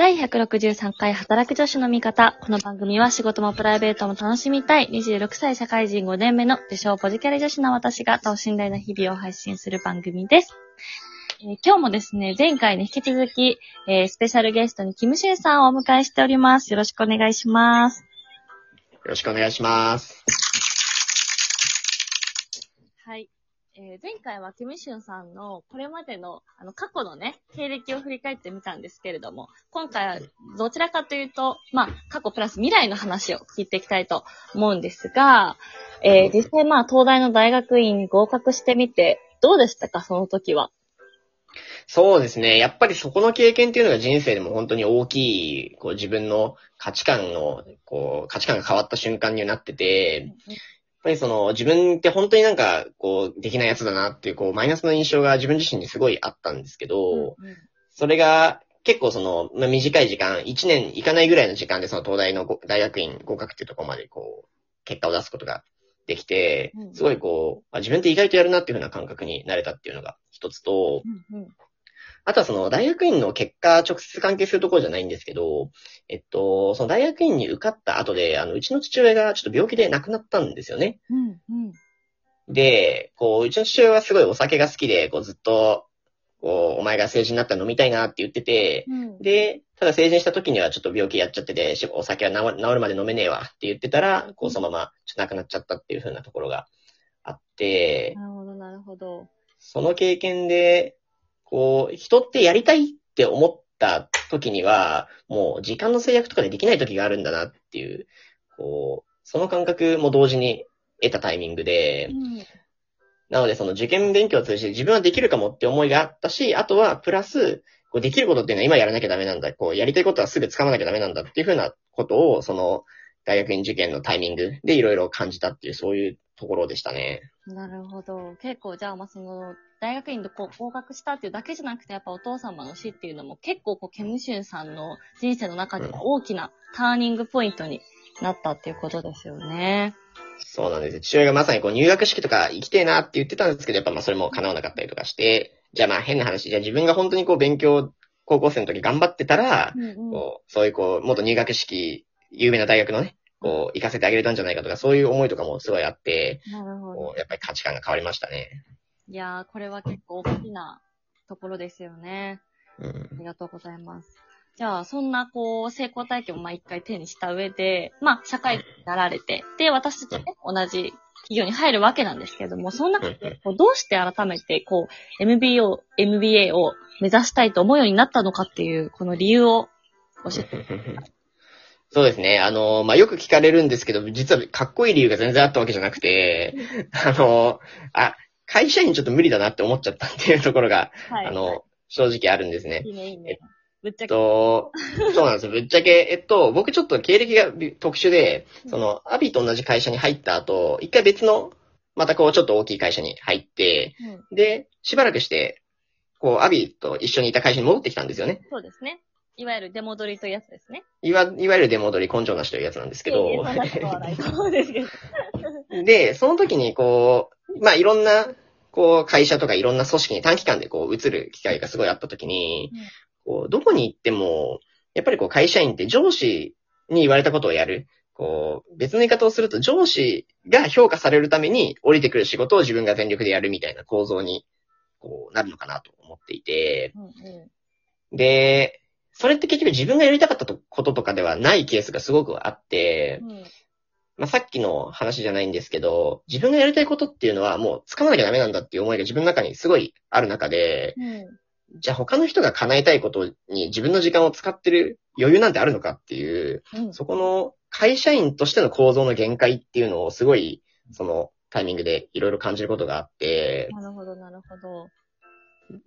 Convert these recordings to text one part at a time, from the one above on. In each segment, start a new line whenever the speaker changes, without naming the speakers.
第163回働く女子の味方。この番組は仕事もプライベートも楽しみたい26歳社会人5年目の自称ポジキャリ女子の私が等身大な日々を配信する番組です。えー今日もですね、前回に引き続き、えースペシャルゲストにキムシュンさんをお迎えしております。よろしくお願いします。
よろしくお願いします。
はい。えー前回はキムシュンさんのこれまでのあの過去のね、経歴を振り返ってみたんですけれども、今回はどちらかというと、まあ、過去プラス未来の話を聞いていきたいと思うんですが、えー実際まあ、東大の大学院に合格してみて、どうでしたか、その時は？
そうですね。やっぱりそこの経験っていうのが人生でも本当に大きい、こう自分の価値観の、こう、価値観が変わった瞬間になってて、ぱりその自分って本当になんか、こう、できないやつだなっていう、こう、マイナスの印象が自分自身にすごいあったんですけど、それが結構その、まあ、短い時間、1年いかないぐらいの時間でその東大のご大学院合格っていうところまでこう、結果を出すことができて
うん、
すごいこう、あ自分って意外とやるなっていう風な感覚になれたっていうのが一つと、
うんうん
あとはその大学院の結果直接関係するところじゃないんですけど、えっと、その大学院に受かった後で、あの、うちの父親がちょっと病気で亡くなったんですよね。
うんうん
で、こう、うちの父親はすごいお酒が好きで、こう、ずっと、こう、お前が成人になったら飲みたいなって言ってて、
うん
で、ただ成人した時にはちょっと病気やっちゃってて、しお酒は治る治るまで飲めねえわって言ってたら、こう、そのまま、ちょっと亡くなっちゃったっていう風なところがあって、
なるほど、なるほど。
その経験で、こう、人ってやりたいって思った時には、もう時間の制約とかでできない時があるんだなっていう、こう、その感覚も同時に得たタイミングで、
うん
なのでその受験勉強を通じて自分はできるかもって思いがあったし、あとはプラス、こうできることっていうのは今やらなきゃダメなんだ。こうやりたいことはすぐ掴まなきゃダメなんだっていうふうなことを、その大学院受験のタイミングでいろいろ感じたっていう、そういうところでしたね。
なるほど。結構、じゃあ、まあ、その、大学院でこう合格したっていうだけじゃなくて、やっぱお父様の死っていうのも結構、こう、ケムシュンさんの人生の中では大きなターニングポイントになったっていうことですよね。
そうなんですよ。父親がまさにこう入学式とか行きてえなって言ってたんですけど、やっぱまあそれも叶わなかったりとかして、じゃあまあ変な話、じゃあ自分が本当にこう勉強、高校生の時頑張ってたら、
うんうん
こうそういうこう、元入学式、有名な大学のね、こう、行かせてあげれたんじゃないかとか、そういう思いとかもすごいあって、
なるほど。
やっぱり価値観が変わりましたね。
いやー、これは結構大きなところですよね。
うん
ありがとうございます。じゃあ、そんな、こう、成功体験をまあ一回手にした上で、まあ、社会人になられて、で、私たちね、同じ企業に入るわけなんですけれども、その中で、こうどうして改めて、こう、MBA を、MBA を目指したいと思うようになったのかっていう、この理由を教えて。
そうですね。あの、まあ、よく聞かれるんですけど、実はかっこいい理由が全然あったわけじゃなくて、あの、あ、会社員ちょっと無理だなって思っちゃったっていうところが、
はい。
あの、正直あるんですね。
いいね、いいね。ぶっちゃけ。
えっと、そうなんですよ。ぶっちゃけ、えっと、僕ちょっと経歴がび特殊で、その、アビと同じ会社に入った後、一回別の、またこう、ちょっと大きい会社に入って、
うん、
で、しばらくして、こう、アビと一緒にいた会社に戻ってきたんですよね。
そうですね。いわゆる出戻りというやつですね。
いわ、いわゆる出戻り根性なしというやつなんですけど
いえいえ、そんなことはないと思うんですけど。
で、その時にこう、まあ、いろんな、こう、会社とかいろんな組織に短期間でこう、移る機会がすごいあった時に、こう、どこに行っても、やっぱりこう、会社員って上司に言われたことをやる。こう、別の言い方をすると、上司が評価されるために降りてくる仕事を自分が全力でやるみたいな構造に、こう、なるのかなと思っていて、
うんう
で、それって結局自分がやりたかったとこととかではないケースがすごくあって、
ん。うん。
まあ、さっきの話じゃないんですけど、自分がやりたいことっていうのはもう掴まなきゃダメなんだっていう思いが自分の中にすごいある中で、
うん。
じゃあ他の人が叶えたいことに自分の時間を使ってる余裕なんてあるのかっていう、
うん。
そこの会社員としての構造の限界っていうのをすごい、そのタイミングでいろいろ感じることがあって、
なるほど、なるほど。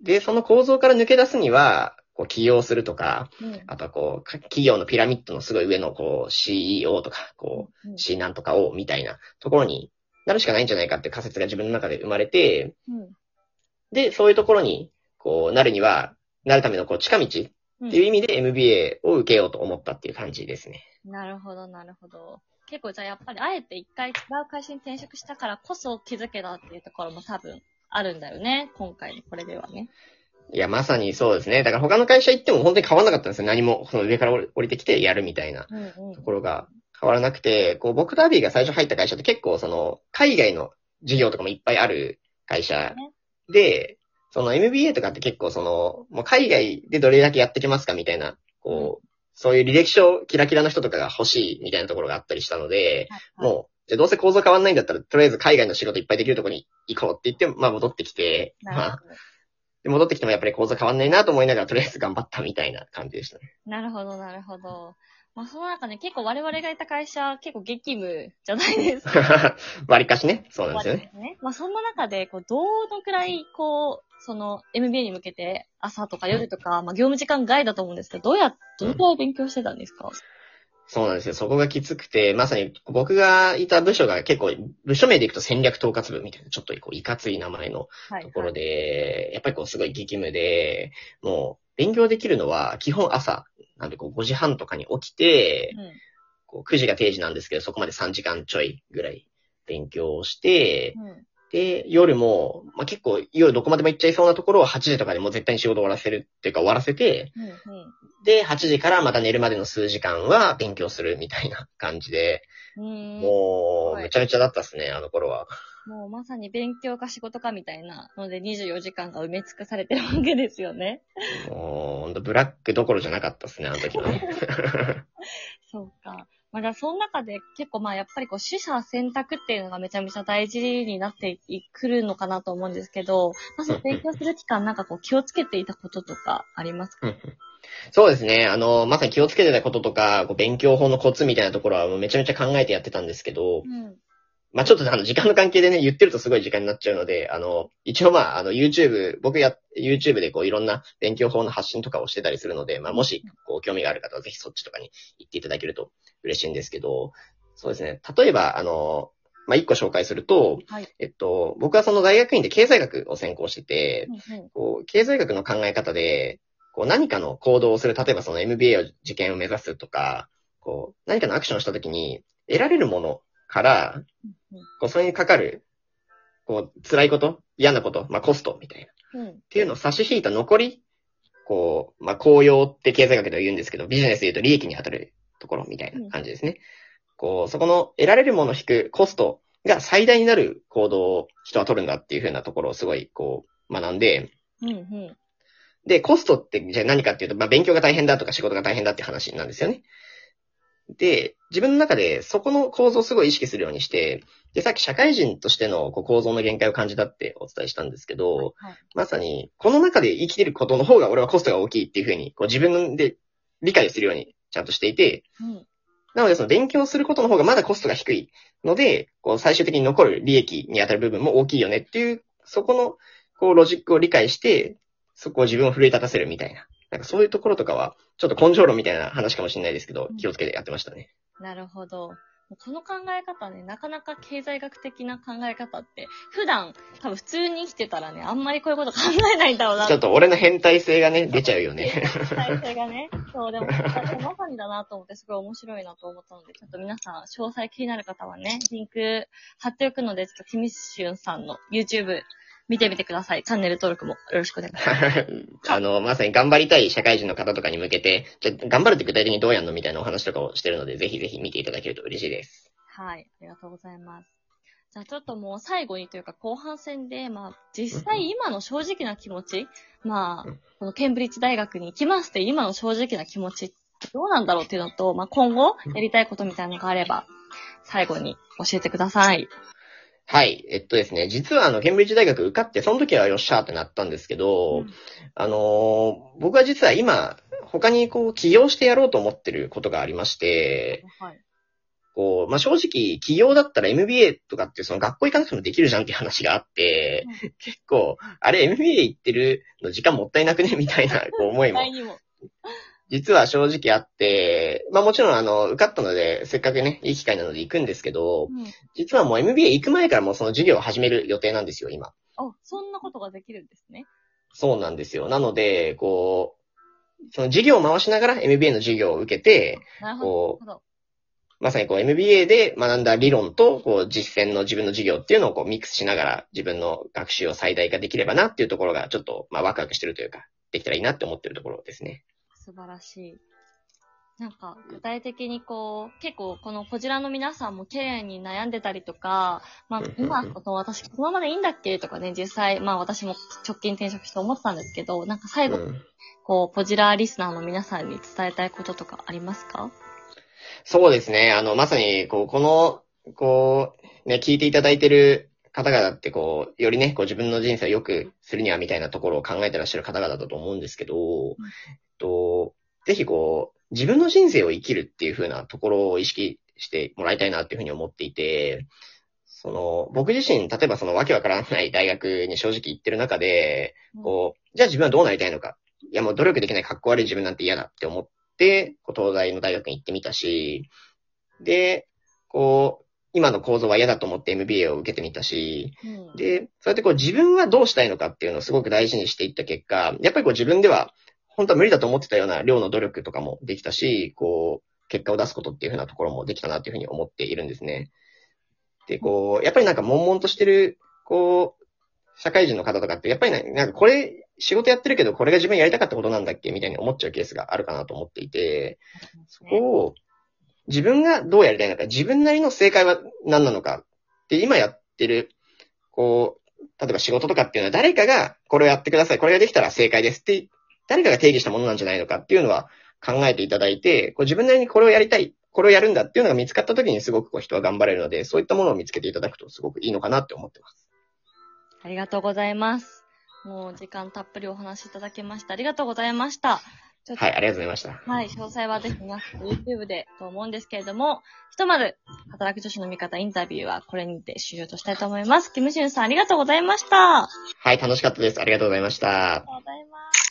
で、その構造から抜け出すには、こう起業するとか、
うん。
あとはこう、か企業のピラミッドのすごい上のこう CEO とか、こう、
うん
C なんとかを、みたいなところになるしかないんじゃないかって仮説が自分の中で生まれて、
うん。
で、そういうところに、こう、なるには、なるためのこう近道っていう意味で MBA を受けようと思ったっていう感じですね。
なるほど、なるほど。結構じゃあやっぱりあえて一回違う会社に転職したからこそ気づけたっていうところも多分あるんだよね。今回のこれではね。
いや、まさにそうですね。だから他の会社行っても本当に変わらなかったんですよ。何も、その上から降りてきてやるみたいなところが変わらなくて、こう、僕とアビーが最初入った会社って結構その、海外の事業とかもいっぱいある会社で、その MBA とかって結構その、もう海外でどれだけやってきますかみたいな、こう、そういう履歴書キラキラの人とかが欲しいみたいなところがあったりしたので、
はい
もう、じゃあどうせ構造変わんないんだったら、とりあえず海外の仕事いっぱいできるところに行こうって言って、まあ戻ってきて、まあ。で戻ってきてもやっぱり構造変わんないなと思いながら、とりあえず頑張ったみたいな感じでしたね。
なるほど、なるほど。まあ、その中ね、結構我々がいた会社、結構激務じゃないですか。
割かしね。そうなんですよね。
ね。まあ、そんな中で、こう、どのくらい、こう、その、MBA に向けて、朝とか夜とか、まあ、業務時間外だと思うんですけど、どうや、どのくらい勉強してたんですか、
そうなんですよ。そこがきつくて、まさに僕がいた部署が結構、部署名でいくと戦略統括部みたいな、ちょっとこう、いかつい名前の
はい。
ところで、やっぱりこう、すごい激務で、もう、勉強できるのは、基本朝、なんでこう、5時半とかに起きて、
うん。
こう9時が定時なんですけど、そこまで3時間ちょいぐらい勉強をして、
うん。
で、夜も、まあ、結構夜どこまでも行っちゃいそうなところを8時とかでもう絶対に仕事終わらせるっていうか終わらせて、
うん。うん。
で、8時からまた寝るまでの数時間は勉強するみたいな感じで、
うん。
もう、
はい
めちゃめちゃだったっすね、あの頃は。
もうまさに勉強か仕事かみたいなので24時間が埋め尽くされてるわけですよね。
もう、ほんとブラックどころじゃなかったっすね、あの時はね。
そうか。まあ、だその中で結構まあやっぱりこう取捨選択っていうのがめちゃめちゃ大事になってくるのかなと思うんですけど、まず勉強する期間なんかこう気をつけていたこととかありますか？
そうですね。あの、まさに気をつけてたこととか、こう勉強法のコツみたいなところはもうめちゃめちゃ考えてやってたんですけど、
うん。
まあちょっとあの時間の関係でね、言ってるとすごい時間になっちゃうので、あの、一応まああの YouTube、僕や、YouTube でこういろんな勉強法の発信とかをしてたりするので、まあもしこう興味がある方はぜひそっちとかに行っていただけると嬉しいんですけど、そうですね。例えば、あの、まあ一個紹介すると、
はい。
えっと、僕はその大学院で経済学を専攻してて、
うんうん
こう、経済学の考え方で、こう、何かの行動をする、例えばその MBA を受験を目指すとか、こう、何かのアクションをしたときに、得られるものから、
うん
こう、それにかかる、こう、辛いこと、嫌なこと、まあ、コストみたいな。
うん。
っていうのを差し引いた残り、こう、まあ、効用って経済学では言うんですけど、ビジネスで言うと利益に当たるところみたいな感じですね。こう、そこの得られるもの引くコストが最大になる行動を人は取るんだっていうふうなところをすごい、こう、学んで、
うんうん。
で、コストってじゃあ何かっていうと、まあ、勉強が大変だとか仕事が大変だって話なんですよね。で、自分の中でそこの構造をすごい意識するようにして、で、さっき社会人としてのこう構造の限界を感じたってお伝えしたんですけど、
はい。
まさに、この中で生きてることの方が俺はコストが大きいっていうふうに、こう自分で理解するようにちゃんとしていて、
うん。
なのでその勉強することの方がまだコストが低いので、こう最終的に残る利益に当たる部分も大きいよねっていう、そこの、こうロジックを理解して、そこを自分を奮い立たせるみたいな。なんかそういうところとかは、ちょっと根性論みたいな話かもしれないですけど
うん、
気をつけてやってましたね。
なるほど。この考え方ね、なかなか経済学的な考え方って、普段、多分普通に生きてたらね、あんまりこういうこと考えないんだろうな
ちょっと俺の変態性がね、出ちゃうよね。
体制がね。そう、でも、まさにだなと思って、すごい面白いなと思ったので、ちょっと皆さん、詳細気になる方はね、リンク貼っておくので、ちょっとキミシュンさんの YouTube 見てみてください。チャンネル登録もよろしくお願いします。
あの、まさに頑張りたい社会人の方とかに向けて、じゃあ頑張るって具体的にどうやんのみたいなお話とかをしてるので、ぜひぜひ見ていただけると嬉しいです。
はい、ありがとうございます。じゃあちょっともう最後にというか後半戦で、まあ実際今の正直な気持ち、まあ
うん
このケンブリッジ大学に行きますって今の正直な気持ちどうなんだろうっていうのと、まあ今後やりたいことみたいなのがあれば、最後に教えてください。
はい。えっとですね、実はあの、ケンブリッジ大学受かって、その時はよっしゃーってなったんですけど、
うん
あのー僕は実は今、他にこう、起業してやろうと思ってることがありまして、
はい。
こう、まあ、正直、起業だったら MBA とかってその学校行かなくてもできるじゃんっていう話があって、結構、あれ MBA 行ってるの時間もったいなくね？みたいなこう思いも。実は正直あって、まあもちろんあの、受かったので、せっかくね、いい機会なので行くんですけど、
うん。
実はもう MBA 行く前からもうその授業を始める予定なんですよ、今。
あ、そんなことができるんですね。
そうなんですよ。なので、こう、その授業を回しながら MBA の授業を受けて、
なるほど。
まさにこう MBA で学んだ理論と、こう実践の自分の授業っていうのをこうミックスしながら自分の学習を最大化できればなっていうところがちょっと、まあワクワクしてるというか、できたらいいなって思ってるところですね。
素晴らしい。なんか、具体的にこう、結構このこちらの皆さんも経営に悩んでたりとか、まあ今、この私このままでいいんだっけとかね、実際、まあ私も直近転職して思ってたんですけど、なんか最後、
うん
こう、ポジラーリスナーの皆さんに伝えたいこととかありますか？
そうですね。あの、まさに、こう、この、こう、ね、聞いていただいてる方々って、こう、よりね、こう自分の人生を良くするにはみたいなところを考えてらっしゃる方々だと思うんですけど、えっと、ぜひこう、自分の人生を生きるっていう風なところを意識してもらいたいなっていうふうに思っていて、その、僕自身、例えばそのわけわからない大学に正直行ってる中で、こう、じゃあ自分はどうなりたいのか。いやもう努力できない格好悪い自分なんて嫌だって思って、こう東大の大学に行ってみたし、で、こう、今の構造は嫌だと思って MBA を受けてみたし、
うん、
で、そうやってこう自分はどうしたいのかっていうのをすごく大事にしていった結果、やっぱりこう自分では本当は無理だと思ってたような量の努力とかもできたし、こう、結果を出すことっていうふうなところもできたなっていうふうに思っているんですね。で、こう、やっぱりなんか悶々としてる、こう、社会人の方とかって、やっぱりななんかこれ、仕事やってるけど、これが自分やりたかったことなんだっけみたいに思っちゃうケースがあるかなと思っていて、そこを、自分がどうやりたいのか、自分なりの正解は何なのか、で、今やってる、こう、例えば仕事とかっていうのは誰かがこれをやってください、これができたら正解ですって、誰かが定義したものなんじゃないのかっていうのは考えていただいて、こう自分なりにこれをやりたい、これをやるんだっていうのが見つかった時にすごくこう人は頑張れるので、そういったものを見つけていただくとすごくいいのかなって思ってます。
ありがとうございます。もう時間たっぷりお話しいただきました。ありがとうございました。ちょっと
はい、ありがとうございました。
はい、詳細はぜひ皆さん YouTube でと思うんですけれども、ひとまず、働く女子の味方インタビューはこれにて終了としたいと思います。キムシュンさんありがとうございました。あり
はい、楽しかったです。ありがとうございました。
がとうございます。